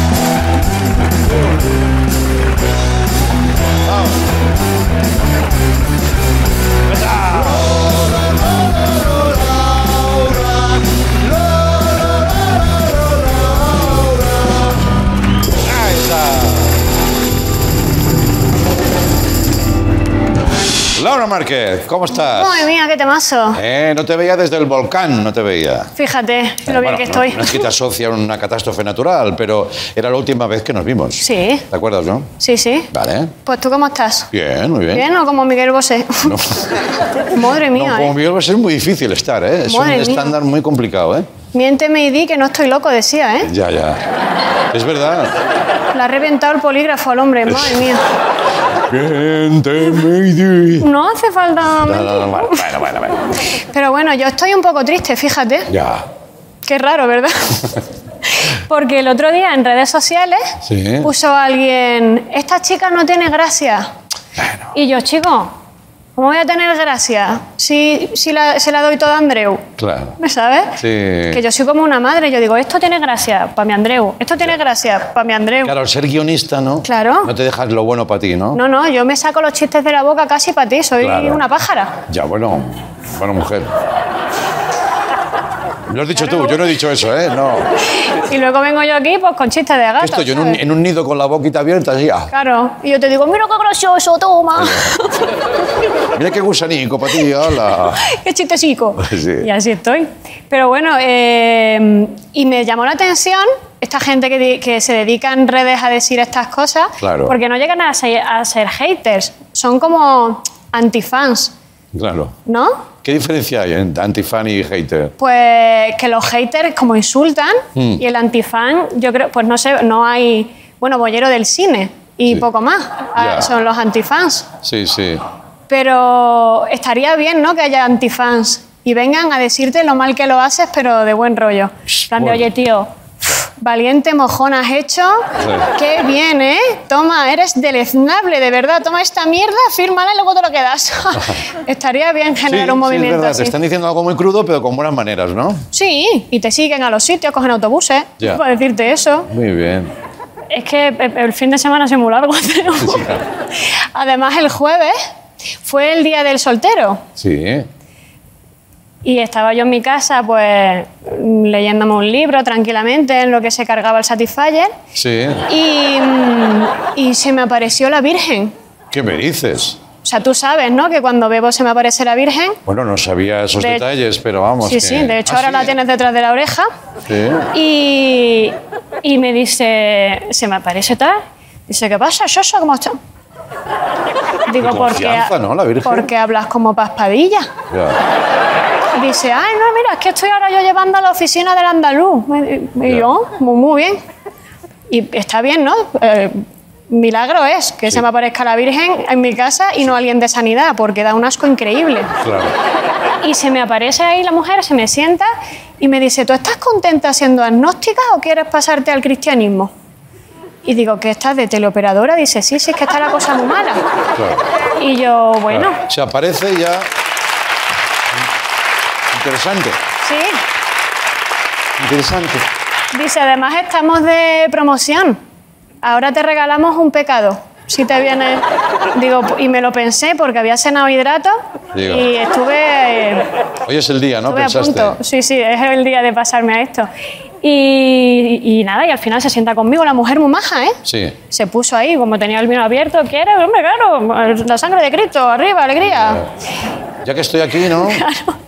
Laura Márquez, ¿cómo estás? Madre mía, qué temazo. Eh, no te veía desde el volcán, no te veía. Fíjate lo bien Bueno, que no- estoy. No, es que te asocia a una catástrofe natural, pero era la última vez que nos vimos. Sí, ¿Te acuerdas, no? sí, sí. Vale. Pues tú cómo estás. Bien, muy bien. ¿Bien o como Miguel Bosé? Madre mía, No, como ¿eh? Miguel a ser muy difícil estar, ¿eh? Es Madre un mía. estándar muy complicado, ¿eh? Miénteme y di que no estoy loco, decía, ¿eh? Ya, ya. Es verdad. Le ha reventado el polígrafo al hombre, madre mía. Miénteme y di. No hace falta No, no, no, bueno, bueno, bueno, bueno. Pero bueno, yo estoy un poco triste, fíjate. Ya. Qué raro, ¿verdad? Porque el otro día en redes sociales Sí. puso alguien, esta chica no tiene gracia. Y yo, chico, ¿cómo voy a tener gracia si, si la- se la doy toda a Andreu? Claro. ¿Me sabes? Sí. Que yo soy como una madre, yo digo, esto tiene gracia para mi Andreu, esto tiene gracia para mi Andreu. Claro, al ser guionista, ¿no? Claro. No te dejas lo bueno para ti, ¿no? No, no, yo me saco los chistes de la boca casi para ti, soy Claro. una pájara. Ya, bueno. Bueno, mujer. Lo has dicho tú, yo no he dicho eso, ¿eh? No. Y luego vengo yo aquí pues con chistes de gato. Estoy yo en un, en un nido con la boquita abierta, así. ah, Claro, y yo te digo, mira qué gracioso, toma. mira qué gusanico para ti, hola. qué chistecico. Sí. Y así estoy. Pero bueno, eh, y me llamó la atención esta gente que, que se dedica en redes a decir estas cosas, Claro. porque no llegan a ser, a ser haters, son como antifans, Claro. ¿no? ¿Qué diferencia hay entre antifan y hater? Pues que los haters como insultan Mm. y el antifan, yo creo, pues no sé, no hay, bueno, bollero del cine y poco más, ah, Ya. son los antifans. Sí, sí. Pero estaría bien, ¿no? Que haya antifans y vengan a decirte lo mal que lo haces, pero de buen rollo. De, bueno. oye, tío, valiente mojón has hecho. Sí. Qué bien, ¿eh? Toma, eres deleznable, de verdad. Toma esta mierda, fírmala y luego te lo quedas. estaría bien generar Sí, un sí, movimiento es verdad, así. te están diciendo algo muy crudo, pero con buenas maneras, ¿no? Sí, y te siguen a los sitios, cogen autobuses Ya. para decirte eso. Muy bien. Es que el el fin de semana es muy largo. Además, el jueves fue el día del soltero. Sí. Y estaba yo en mi casa, pues, leyéndome un libro tranquilamente en lo que se cargaba el Satisfyer. Sí. Y, mm, y se me apareció la Virgen. ¿Qué me dices? O sea, tú sabes, ¿no? Que cuando bebo se me aparece la Virgen. Bueno, no sabía esos De- detalles, pero vamos. sí, que- sí, de hecho Ah, ahora sí. la tienes detrás de la oreja. Sí. Y, y me dice, se me aparece tal. Dice, ¿qué pasa, Shosha? ¿Cómo estás? Digo, Qué porque, ¿no? La Virgen. porque hablas como paspadilla. Ya. Dice, ay, no, mira, es que estoy ahora yo llevando a la oficina del andaluz. Y yo, muy, muy bien. Y está bien, ¿no? Eh, milagro es que se me aparezca la Virgen en mi casa y no alguien de sanidad, porque da un asco increíble. Claro. Y se me aparece ahí la mujer, se me sienta y me dice, ¿tú estás contenta siendo agnóstica o quieres pasarte al cristianismo? Y digo, ¿qué estás de teleoperadora? Dice, sí, sí, es que está la cosa muy mala. Claro. Y yo, bueno, Claro. Se aparece y ya. Interesante. sí. Interesante. Dice, además estamos de promoción. Ahora te regalamos un pecado. Si te viene. Digo, y me lo pensé porque había cenado hidrato Digo. y estuve, eh, Hoy es el día, ¿no? estuve a Pensaste. punto. Sí, sí, es el día de pasarme a esto. Y, y nada, y al final se sienta conmigo la mujer muy maja, ¿eh? Sí. Se puso ahí, como tenía el vino abierto, ¿quieres? Hombre, claro, la sangre de Cristo, arriba, alegría. Ya que estoy aquí, ¿no?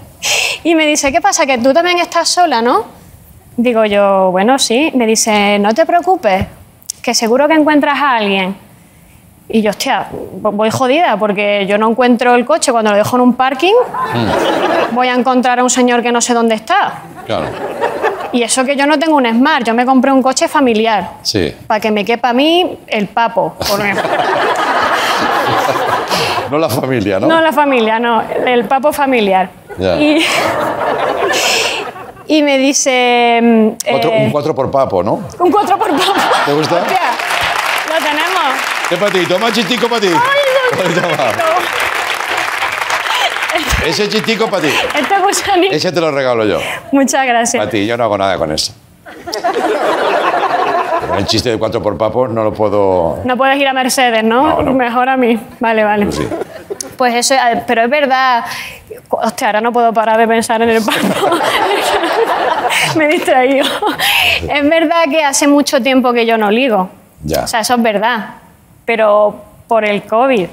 Y me dice, ¿qué pasa? Que tú también estás sola, ¿no? Digo yo, bueno, sí. Me dice, no te preocupes, que seguro que encuentras a alguien. Y yo, hostia, voy jodida porque yo no encuentro el coche cuando lo dejo en un parking. Voy a encontrar a un señor que no sé dónde está. Claro. Y eso que yo no tengo un Smart, yo me compré un coche familiar. Sí. Para que me quepa a mí el papo. porque- No la familia, ¿no? No la familia, no, el papo familiar. Ya. Y, y me dice... mm, Cuatro- eh, un 4 por papo, ¿no? un cuatro por papo. ¿Te gusta? Hostia, lo tenemos. ¿Qué para ti? Toma chistico para ti. Toma. Ese chistico para ti. Este gusanito. Ese te lo regalo yo. Muchas gracias. A ti, yo no hago nada con eso. El chiste de 4 por papo no lo puedo... No puedes ir a Mercedes, ¿no? Mejor a mí. Vale, vale. Pues eso, eh, pero es verdad. Hostia, ahora no puedo parar de pensar en el papo. Me he distraído. Es verdad que hace mucho tiempo que yo no ligo. Ya. O sea, eso es verdad. Pero por el COVID.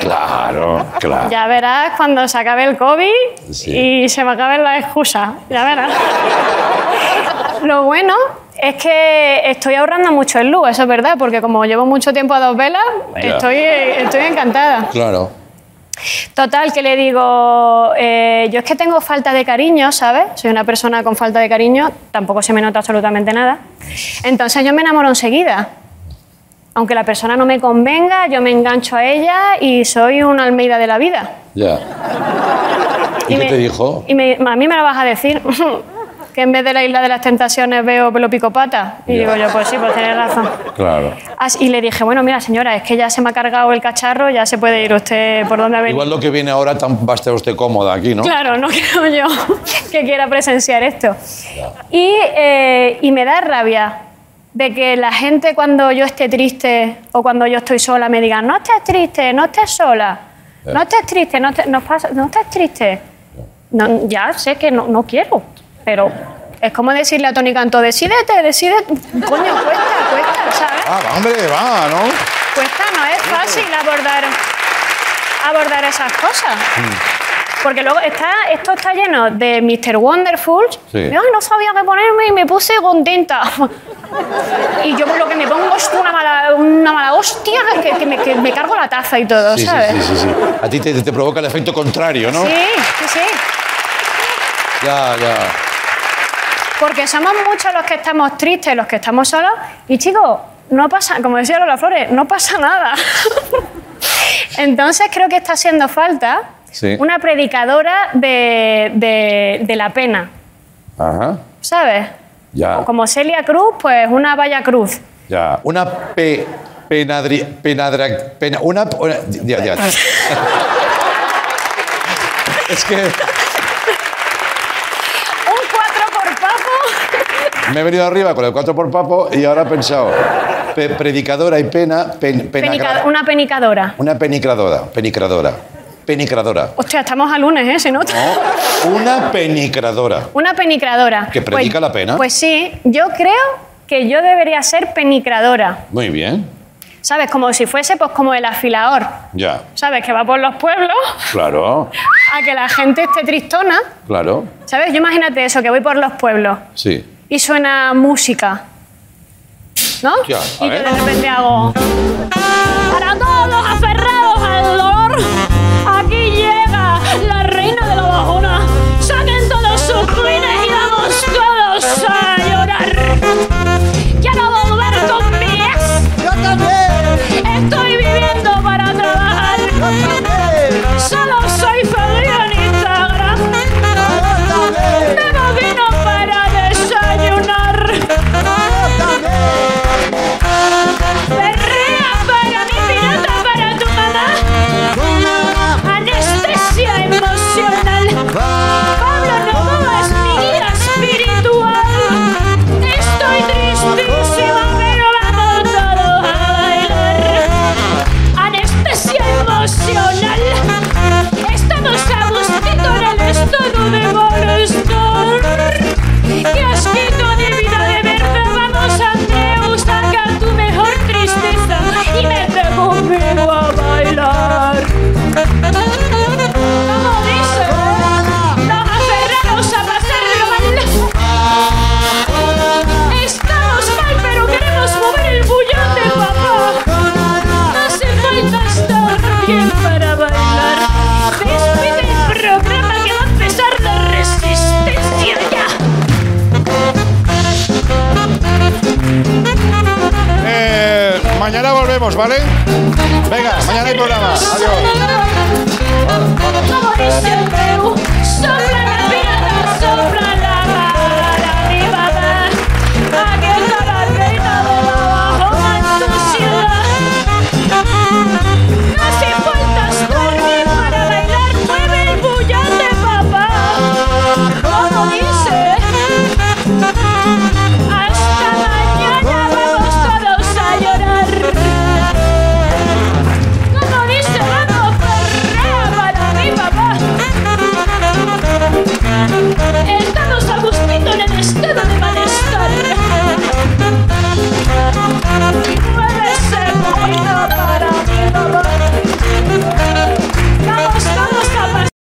Claro, claro. Ya verás cuando se acabe el COVID Sí. y se me acaben las excusas. Ya verás. Lo bueno es que estoy ahorrando mucho en luz, eso es verdad, porque como llevo mucho tiempo a dos velas, estoy, estoy encantada. Claro. Total, que le digo, eh, yo es que tengo falta de cariño, ¿sabes? Soy una persona con falta de cariño, tampoco se me nota absolutamente nada. Entonces yo me enamoro enseguida. Aunque la persona no me convenga, yo me engancho a ella y soy una almeida de la vida. Ya. ¿Y, Y qué me- te dijo? Y me- a mí me lo vas a decir, que en vez de la isla de las tentaciones veo pelo picopata. Y Ya. digo yo, pues sí, pues tienes razón. Claro. As- Y le dije, bueno, mira señora, es que ya se me ha cargado el cacharro, ya se puede ir usted por donde ha venido. Igual lo que viene ahora tan, va a estar usted cómoda aquí, ¿no? Claro, no creo yo que quiera presenciar esto. Y, eh, y me da rabia de que la gente cuando yo esté triste o cuando yo estoy sola me digan, no estés triste, no estés sola, no estés triste, no, te- nos pasa- no estés triste. no, ya sé que no, no quiero, pero es como decirle a Tony Canto, decídete, decídete. Coño, cuesta, cuesta, ¿sabes? Ah, va, hombre, va, ¿no? Cuesta, no es fácil abordar, abordar esas cosas. Porque luego está, esto está lleno de Mr. Wonderful. Sí. Y, Ay, no sabía qué ponerme y me puse contenta. y yo por lo que me pongo es una mala, una mala hostia que, que me, que me cargo la taza y todo, sí, ¿sabes? sí, sí, sí. A ti te, te provoca el efecto contrario, ¿no? sí, sí, sí. Ya, ya. Porque somos muchos los que estamos tristes, los que estamos solos. Y chicos, no pasa, como decía Lola Flores, no pasa nada. Entonces creo que está haciendo falta Sí. una predicadora de, de- de la pena, Ajá. ¿sabes? Ya. O como Celia Cruz, pues una valla cruz. Ya. Una pe, penadri, penadra, pena, una, una- ya, ya. Es que Un cuatro por papo. Me he venido arriba con el 4 por papo y ahora he pensado, pe- predicadora y pena, pen- Penica- una penicadora. una penicradora, penicradora, penicradora. Hostia, estamos a lunes, ¿eh? Se nota. Una penicradora. Una penicradora. ¿Que predica Pues- la pena? Pues sí, yo creo que yo debería ser penicradora. Muy bien. ¿Sabes? Como si fuese pues como el afilador. Ya. ¿Sabes? Que va por los pueblos Claro, a que la gente esté tristona. claro. ¿Sabes? Yo imagínate eso, que voy por los pueblos Sí. Y suena música. ¿No? Ya, a y yo de repente hago... Para todos los aferrados al dolor,